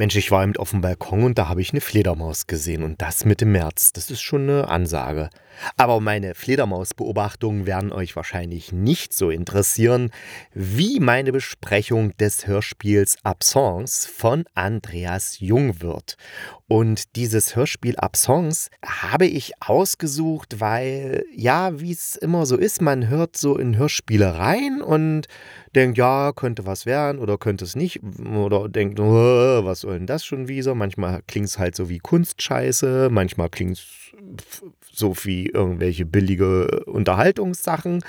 Mensch, ich war eben auf dem Balkon und da habe ich eine Fledermaus gesehen und das Mitte März. Das ist schon eine Ansage. Aber meine Fledermausbeobachtungen werden euch wahrscheinlich nicht so interessieren wie meine Besprechung des Hörspiels Absence von Andreas Jungwirth. Und dieses Hörspiel Absence habe ich ausgesucht, weil, ja, wie es immer so ist, man hört so in Hörspiele rein und denkt, ja, könnte was werden oder könnte es nicht. Oder denkt, oh, was soll denn das schon wieder? Manchmal klingt es halt so wie Kunstscheiße, manchmal klingt es so wie irgendwelche billige Unterhaltungssachen.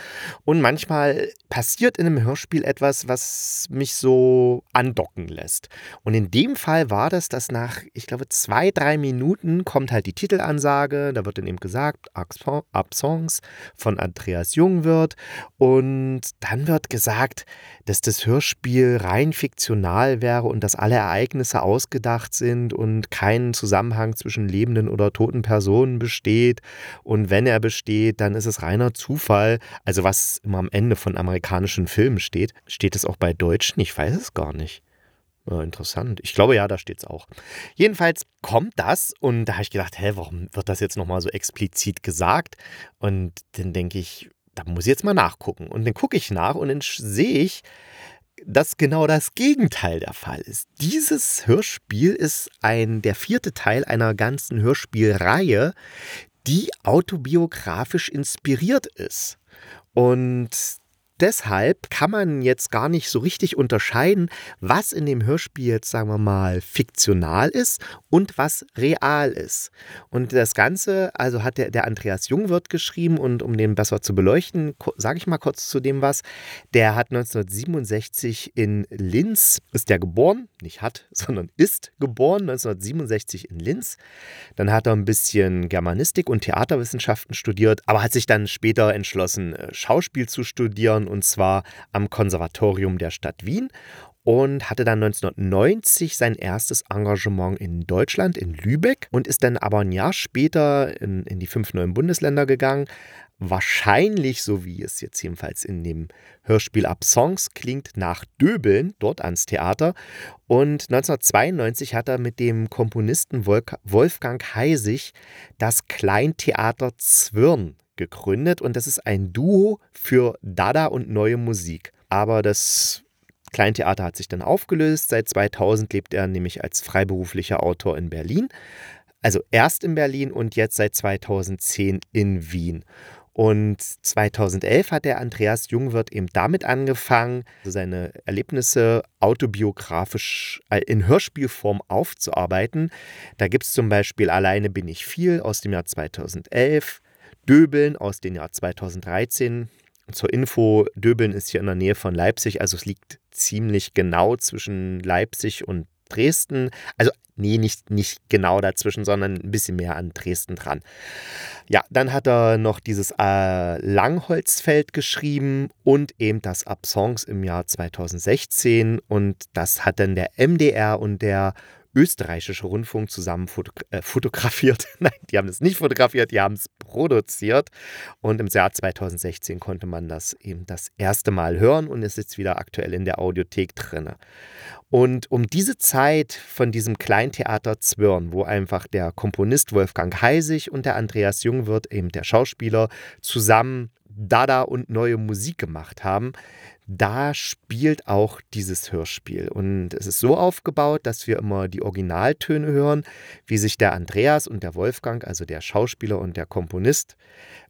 Und manchmal passiert in einem Hörspiel etwas, was mich so andocken lässt. Und in dem Fall war das, dass nach, ich glaube, zwei, drei Minuten kommt halt die Titelansage. Da wird dann eben gesagt, Absence von Andreas Jung wird. Und dann wird gesagt, dass das Hörspiel rein fiktional wäre und dass alle Ereignisse ausgedacht sind und kein Zusammenhang zwischen lebenden oder toten Personen besteht. Und wenn er besteht, dann ist es reiner Zufall. Also was immer am Ende von amerikanischen Filmen steht, steht es auch bei Deutschen? Ich weiß es gar nicht. Ja, interessant. Ich glaube ja, da steht es auch. Jedenfalls kommt das und da habe ich gedacht, hä, warum wird das jetzt nochmal so explizit gesagt? Und dann denke ich, da muss ich jetzt mal nachgucken. Und dann gucke ich nach und dann sehe ich, dass genau das Gegenteil der Fall ist. Dieses Hörspiel ist ein, der vierte Teil einer ganzen Hörspielreihe, die autobiografisch inspiriert ist. Und deshalb kann man jetzt gar nicht so richtig unterscheiden, was in dem Hörspiel jetzt, sagen wir mal, fiktional ist und was real ist. Und das Ganze, also hat der, der Andreas Jungwirth geschrieben und um den besser zu beleuchten, sage ich mal kurz zu dem was. Der hat 1967 in Linz, ist der geboren, nicht hat, sondern ist geboren, 1967 in Linz. Dann hat er ein bisschen Germanistik und Theaterwissenschaften studiert, aber hat sich dann später entschlossen, äh, Schauspiel zu studieren und zwar am Konservatorium der Stadt Wien und hatte dann 1990 sein erstes Engagement in Deutschland, in Lübeck und ist dann aber ein Jahr später in, in die fünf neuen Bundesländer gegangen. Wahrscheinlich, so wie es jetzt jedenfalls in dem Hörspiel Absence klingt, nach Döbeln, dort ans Theater. Und 1992 hat er mit dem Komponisten Wolfgang Heisig das Kleintheater Zwirn gegründet und das ist ein Duo für Dada und neue Musik. Aber das Kleintheater hat sich dann aufgelöst. Seit 2000 lebt er nämlich als freiberuflicher Autor in Berlin. Also erst in Berlin und jetzt seit 2010 in Wien. Und 2011 hat der Andreas Jungwirth eben damit angefangen, seine Erlebnisse autobiografisch äh, in Hörspielform aufzuarbeiten. Da gibt es zum Beispiel Alleine bin ich viel aus dem Jahr 2011, Döbeln aus dem Jahr 2013. Zur Info, Döbeln ist hier in der Nähe von Leipzig, also es liegt ziemlich genau zwischen Leipzig und Dresden. Also, nee, nicht, nicht genau dazwischen, sondern ein bisschen mehr an Dresden dran. Ja, dann hat er noch dieses äh, Langholzfeld geschrieben und eben das Absence im Jahr 2016. Und das hat dann der MDR und der österreichische Rundfunk zusammen fotogra äh, fotografiert. Nein, die haben es nicht fotografiert, die haben es produziert. Und im Jahr 2016 konnte man das eben das erste Mal hören und ist jetzt wieder aktuell in der Audiothek drin. Und um diese Zeit von diesem Kleintheater Zwirn, wo einfach der Komponist Wolfgang Heisig und der Andreas Jungwirth, eben der Schauspieler, zusammen Dada und neue Musik gemacht haben, da spielt auch dieses Hörspiel. Und es ist so aufgebaut, dass wir immer die Originaltöne hören, wie sich der Andreas und der Wolfgang, also der Schauspieler und der Komponist,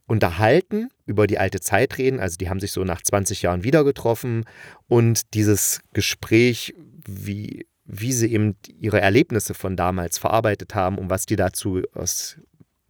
unterhalten, über die alte Zeit reden. Also die haben sich so nach 20 Jahren wieder getroffen und dieses Gespräch, wie, wie sie eben ihre Erlebnisse von damals verarbeitet haben und was die dazu aus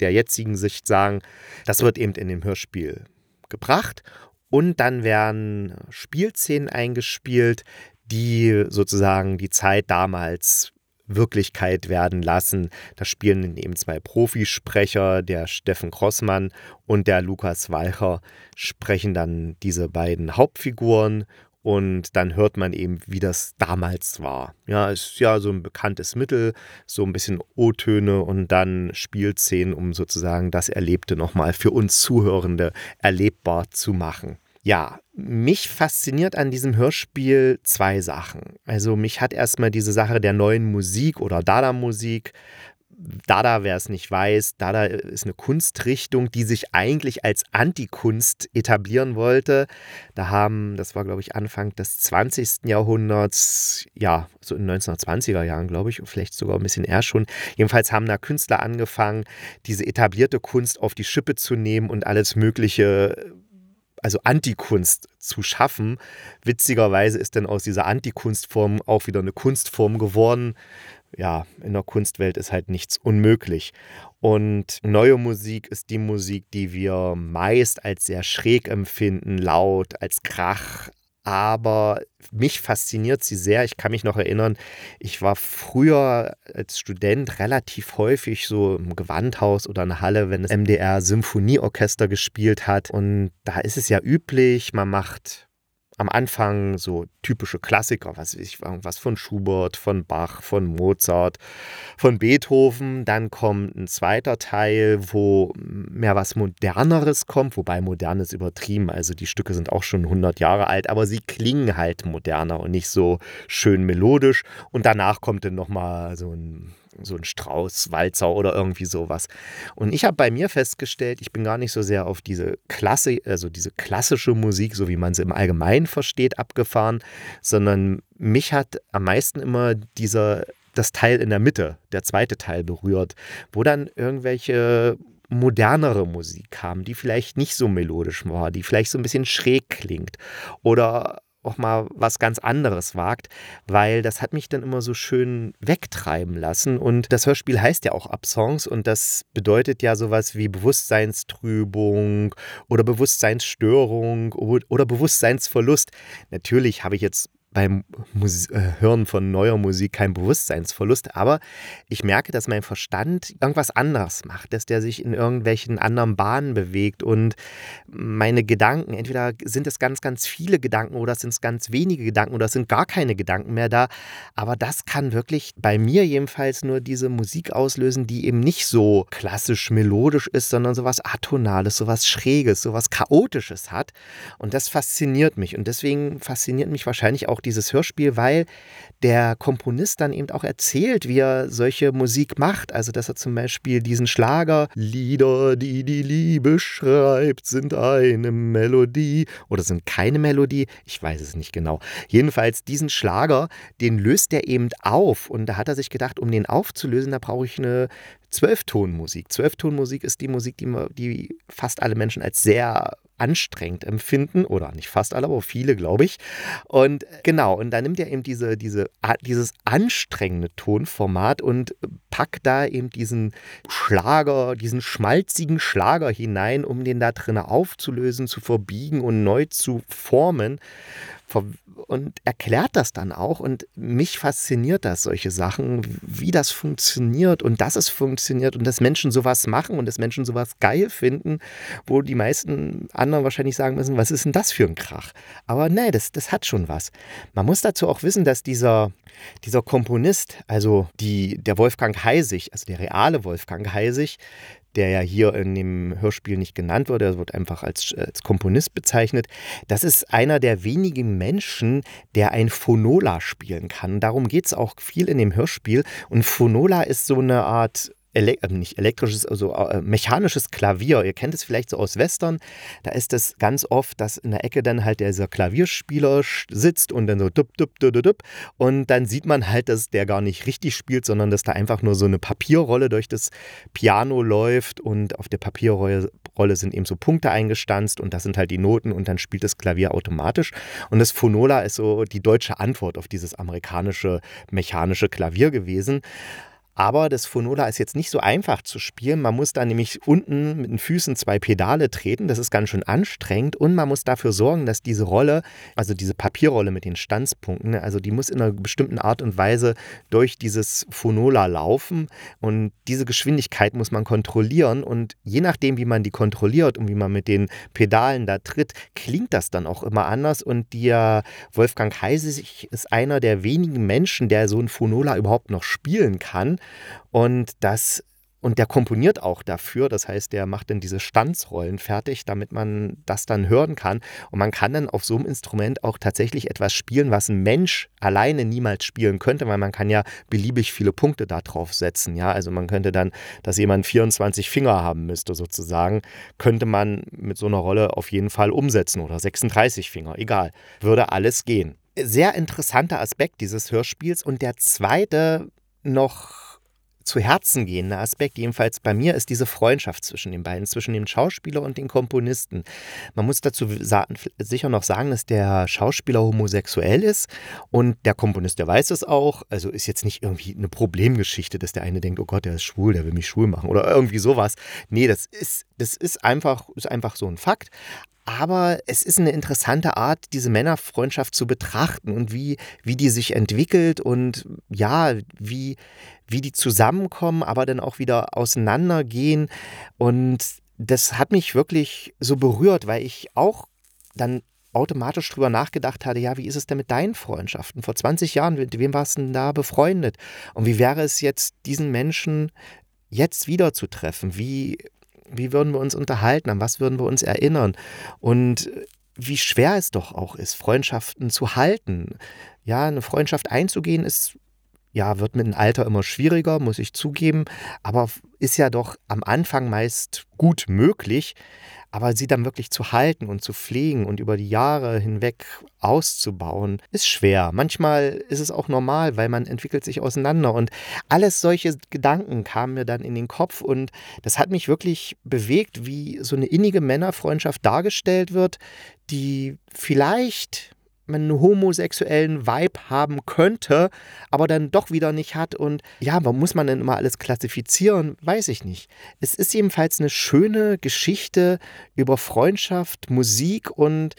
der jetzigen Sicht sagen, das wird eben in dem Hörspiel gebracht und dann werden Spielszenen eingespielt, die sozusagen die Zeit damals Wirklichkeit werden lassen. Da spielen eben zwei Profisprecher, der Steffen Crossmann und der Lukas Walcher, sprechen dann diese beiden Hauptfiguren und dann hört man eben, wie das damals war. Ja, ist ja so ein bekanntes Mittel, so ein bisschen O-Töne und dann Spielszenen, um sozusagen das Erlebte nochmal für uns Zuhörende erlebbar zu machen. Ja, mich fasziniert an diesem Hörspiel zwei Sachen. Also mich hat erstmal diese Sache der neuen Musik oder Dada-Musik Dada, wer es nicht weiß, Dada ist eine Kunstrichtung, die sich eigentlich als Antikunst etablieren wollte. Da haben, das war glaube ich Anfang des 20. Jahrhunderts, ja, so in den 1920er Jahren glaube ich, vielleicht sogar ein bisschen eher schon. Jedenfalls haben da Künstler angefangen, diese etablierte Kunst auf die Schippe zu nehmen und alles Mögliche also Antikunst zu schaffen. Witzigerweise ist dann aus dieser Antikunstform auch wieder eine Kunstform geworden, ja, in der Kunstwelt ist halt nichts unmöglich. Und neue Musik ist die Musik, die wir meist als sehr schräg empfinden, laut, als Krach. Aber mich fasziniert sie sehr. Ich kann mich noch erinnern, ich war früher als Student relativ häufig so im Gewandhaus oder in der Halle, wenn das MDR Symphonieorchester gespielt hat. Und da ist es ja üblich, man macht am Anfang so typische Klassiker, was weiß ich, irgendwas von Schubert, von Bach, von Mozart, von Beethoven. Dann kommt ein zweiter Teil, wo mehr was Moderneres kommt, wobei modern ist übertrieben. Also die Stücke sind auch schon 100 Jahre alt, aber sie klingen halt moderner und nicht so schön melodisch. Und danach kommt dann nochmal so ein so ein Strauß, Walzer oder irgendwie sowas. Und ich habe bei mir festgestellt, ich bin gar nicht so sehr auf diese Klasse, also diese klassische Musik, so wie man sie im Allgemeinen versteht, abgefahren, sondern mich hat am meisten immer dieser das Teil in der Mitte, der zweite Teil berührt, wo dann irgendwelche modernere Musik kam, die vielleicht nicht so melodisch war, die vielleicht so ein bisschen schräg klingt oder auch mal was ganz anderes wagt, weil das hat mich dann immer so schön wegtreiben lassen. Und das Hörspiel heißt ja auch Absongs und das bedeutet ja sowas wie Bewusstseinstrübung oder Bewusstseinsstörung oder Bewusstseinsverlust. Natürlich habe ich jetzt beim Mus äh, Hören von neuer Musik kein Bewusstseinsverlust, aber ich merke, dass mein Verstand irgendwas anderes macht, dass der sich in irgendwelchen anderen Bahnen bewegt und meine Gedanken, entweder sind es ganz, ganz viele Gedanken oder sind es ganz wenige Gedanken oder es sind gar keine Gedanken mehr da, aber das kann wirklich bei mir jedenfalls nur diese Musik auslösen, die eben nicht so klassisch melodisch ist, sondern sowas Atonales, sowas Schräges, sowas Chaotisches hat und das fasziniert mich und deswegen fasziniert mich wahrscheinlich auch dieses Hörspiel, weil der Komponist dann eben auch erzählt, wie er solche Musik macht. Also, dass er zum Beispiel diesen Schlager, Lieder, die die Liebe schreibt, sind eine Melodie oder sind keine Melodie, ich weiß es nicht genau. Jedenfalls diesen Schlager, den löst er eben auf und da hat er sich gedacht, um den aufzulösen, da brauche ich eine Zwölftonmusik. Zwölftonmusik ist die Musik, die, die fast alle Menschen als sehr anstrengend empfinden, oder nicht fast alle, aber viele, glaube ich. Und genau, und da nimmt er eben diese, diese, dieses anstrengende Tonformat und packt da eben diesen Schlager, diesen schmalzigen Schlager hinein, um den da drin aufzulösen, zu verbiegen und neu zu formen und erklärt das dann auch. Und mich fasziniert das, solche Sachen, wie das funktioniert und dass es funktioniert und dass Menschen sowas machen und dass Menschen sowas geil finden, wo die meisten anderen wahrscheinlich sagen müssen, was ist denn das für ein Krach? Aber nee, das, das hat schon was. Man muss dazu auch wissen, dass dieser, dieser Komponist, also die, der Wolfgang Heisig, also der reale Wolfgang Heisig, der ja hier in dem Hörspiel nicht genannt wird, er wird einfach als, als Komponist bezeichnet. Das ist einer der wenigen Menschen, der ein Phonola spielen kann. Darum geht es auch viel in dem Hörspiel. Und Phonola ist so eine Art Ele äh, nicht elektrisches, also äh, mechanisches Klavier. Ihr kennt es vielleicht so aus Western. Da ist es ganz oft, dass in der Ecke dann halt dieser Klavierspieler sitzt und dann so dup, dup, dup, dup. Und dann sieht man halt, dass der gar nicht richtig spielt, sondern dass da einfach nur so eine Papierrolle durch das Piano läuft und auf der Papierrolle sind eben so Punkte eingestanzt und das sind halt die Noten und dann spielt das Klavier automatisch. Und das Phonola ist so die deutsche Antwort auf dieses amerikanische mechanische Klavier gewesen. Aber das Phonola ist jetzt nicht so einfach zu spielen. Man muss da nämlich unten mit den Füßen zwei Pedale treten. Das ist ganz schön anstrengend. Und man muss dafür sorgen, dass diese Rolle, also diese Papierrolle mit den Stanzpunkten, also die muss in einer bestimmten Art und Weise durch dieses Phonola laufen. Und diese Geschwindigkeit muss man kontrollieren. Und je nachdem, wie man die kontrolliert und wie man mit den Pedalen da tritt, klingt das dann auch immer anders. Und der Wolfgang Heisig ist einer der wenigen Menschen, der so ein Phonola überhaupt noch spielen kann. Und das und der komponiert auch dafür, das heißt, der macht dann diese Stanzrollen fertig, damit man das dann hören kann. Und man kann dann auf so einem Instrument auch tatsächlich etwas spielen, was ein Mensch alleine niemals spielen könnte, weil man kann ja beliebig viele Punkte da drauf setzen. Ja, also man könnte dann, dass jemand 24 Finger haben müsste sozusagen, könnte man mit so einer Rolle auf jeden Fall umsetzen oder 36 Finger, egal, würde alles gehen. Sehr interessanter Aspekt dieses Hörspiels. Und der zweite noch zu Herzen gehende Aspekt, jedenfalls bei mir, ist diese Freundschaft zwischen den beiden, zwischen dem Schauspieler und den Komponisten. Man muss dazu sicher noch sagen, dass der Schauspieler homosexuell ist und der Komponist, der weiß es auch. Also ist jetzt nicht irgendwie eine Problemgeschichte, dass der eine denkt, oh Gott, der ist schwul, der will mich schwul machen oder irgendwie sowas. Nee, das ist, das ist einfach, ist einfach so ein Fakt. Aber es ist eine interessante Art, diese Männerfreundschaft zu betrachten und wie, wie die sich entwickelt und ja, wie, wie die zusammenkommen, aber dann auch wieder auseinandergehen. Und das hat mich wirklich so berührt, weil ich auch dann automatisch drüber nachgedacht hatte, ja, wie ist es denn mit deinen Freundschaften? Vor 20 Jahren, mit wem warst du denn da befreundet? Und wie wäre es jetzt, diesen Menschen jetzt wieder zu treffen? Wie wie würden wir uns unterhalten? An was würden wir uns erinnern? Und wie schwer es doch auch ist, Freundschaften zu halten. Ja, eine Freundschaft einzugehen ist ja, wird mit dem Alter immer schwieriger, muss ich zugeben, aber ist ja doch am Anfang meist gut möglich. Aber sie dann wirklich zu halten und zu pflegen und über die Jahre hinweg auszubauen, ist schwer. Manchmal ist es auch normal, weil man entwickelt sich auseinander. Und alles solche Gedanken kamen mir dann in den Kopf und das hat mich wirklich bewegt, wie so eine innige Männerfreundschaft dargestellt wird, die vielleicht einen homosexuellen Vibe haben könnte, aber dann doch wieder nicht hat. Und ja, warum muss man denn immer alles klassifizieren? Weiß ich nicht. Es ist jedenfalls eine schöne Geschichte über Freundschaft, Musik und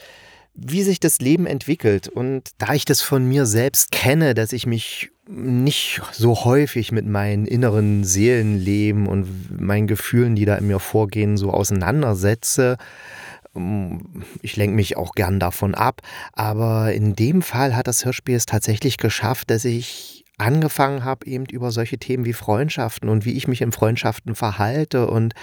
wie sich das Leben entwickelt. Und da ich das von mir selbst kenne, dass ich mich nicht so häufig mit meinen inneren Seelenleben und meinen Gefühlen, die da in mir vorgehen, so auseinandersetze, ich lenke mich auch gern davon ab, aber in dem Fall hat das Hörspiel es tatsächlich geschafft, dass ich angefangen habe, eben über solche Themen wie Freundschaften und wie ich mich in Freundschaften verhalte und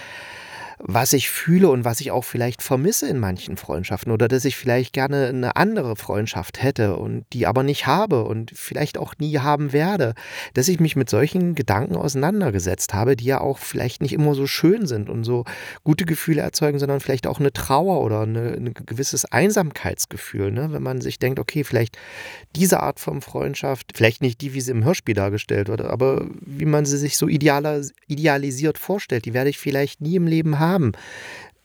was ich fühle und was ich auch vielleicht vermisse in manchen Freundschaften oder dass ich vielleicht gerne eine andere Freundschaft hätte und die aber nicht habe und vielleicht auch nie haben werde, dass ich mich mit solchen Gedanken auseinandergesetzt habe, die ja auch vielleicht nicht immer so schön sind und so gute Gefühle erzeugen, sondern vielleicht auch eine Trauer oder eine, ein gewisses Einsamkeitsgefühl, ne? wenn man sich denkt, okay, vielleicht diese Art von Freundschaft, vielleicht nicht die, wie sie im Hörspiel dargestellt wird, aber wie man sie sich so idealisiert vorstellt, die werde ich vielleicht nie im Leben haben haben,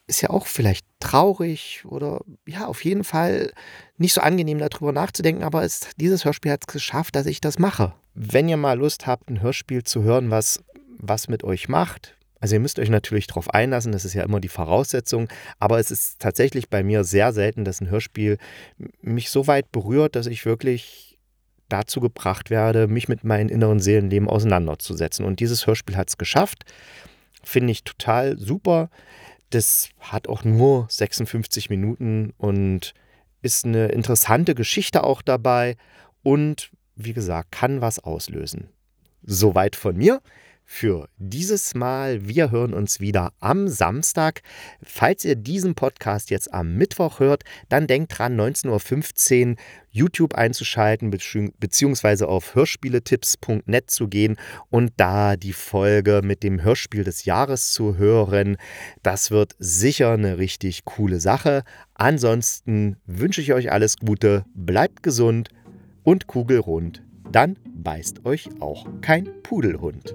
ist ja auch vielleicht traurig oder ja, auf jeden Fall nicht so angenehm darüber nachzudenken, aber es, dieses Hörspiel hat es geschafft, dass ich das mache. Wenn ihr mal Lust habt, ein Hörspiel zu hören, was was mit euch macht, also ihr müsst euch natürlich darauf einlassen, das ist ja immer die Voraussetzung, aber es ist tatsächlich bei mir sehr selten, dass ein Hörspiel mich so weit berührt, dass ich wirklich dazu gebracht werde, mich mit meinem inneren Seelenleben auseinanderzusetzen. Und dieses Hörspiel hat es geschafft. Finde ich total super. Das hat auch nur 56 Minuten und ist eine interessante Geschichte auch dabei und wie gesagt, kann was auslösen. Soweit von mir für dieses Mal. Wir hören uns wieder am Samstag. Falls ihr diesen Podcast jetzt am Mittwoch hört, dann denkt dran, 19.15 Uhr YouTube einzuschalten beziehungsweise auf hörspieletipps.net zu gehen und da die Folge mit dem Hörspiel des Jahres zu hören. Das wird sicher eine richtig coole Sache. Ansonsten wünsche ich euch alles Gute, bleibt gesund und kugelrund. Dann beißt euch auch kein Pudelhund.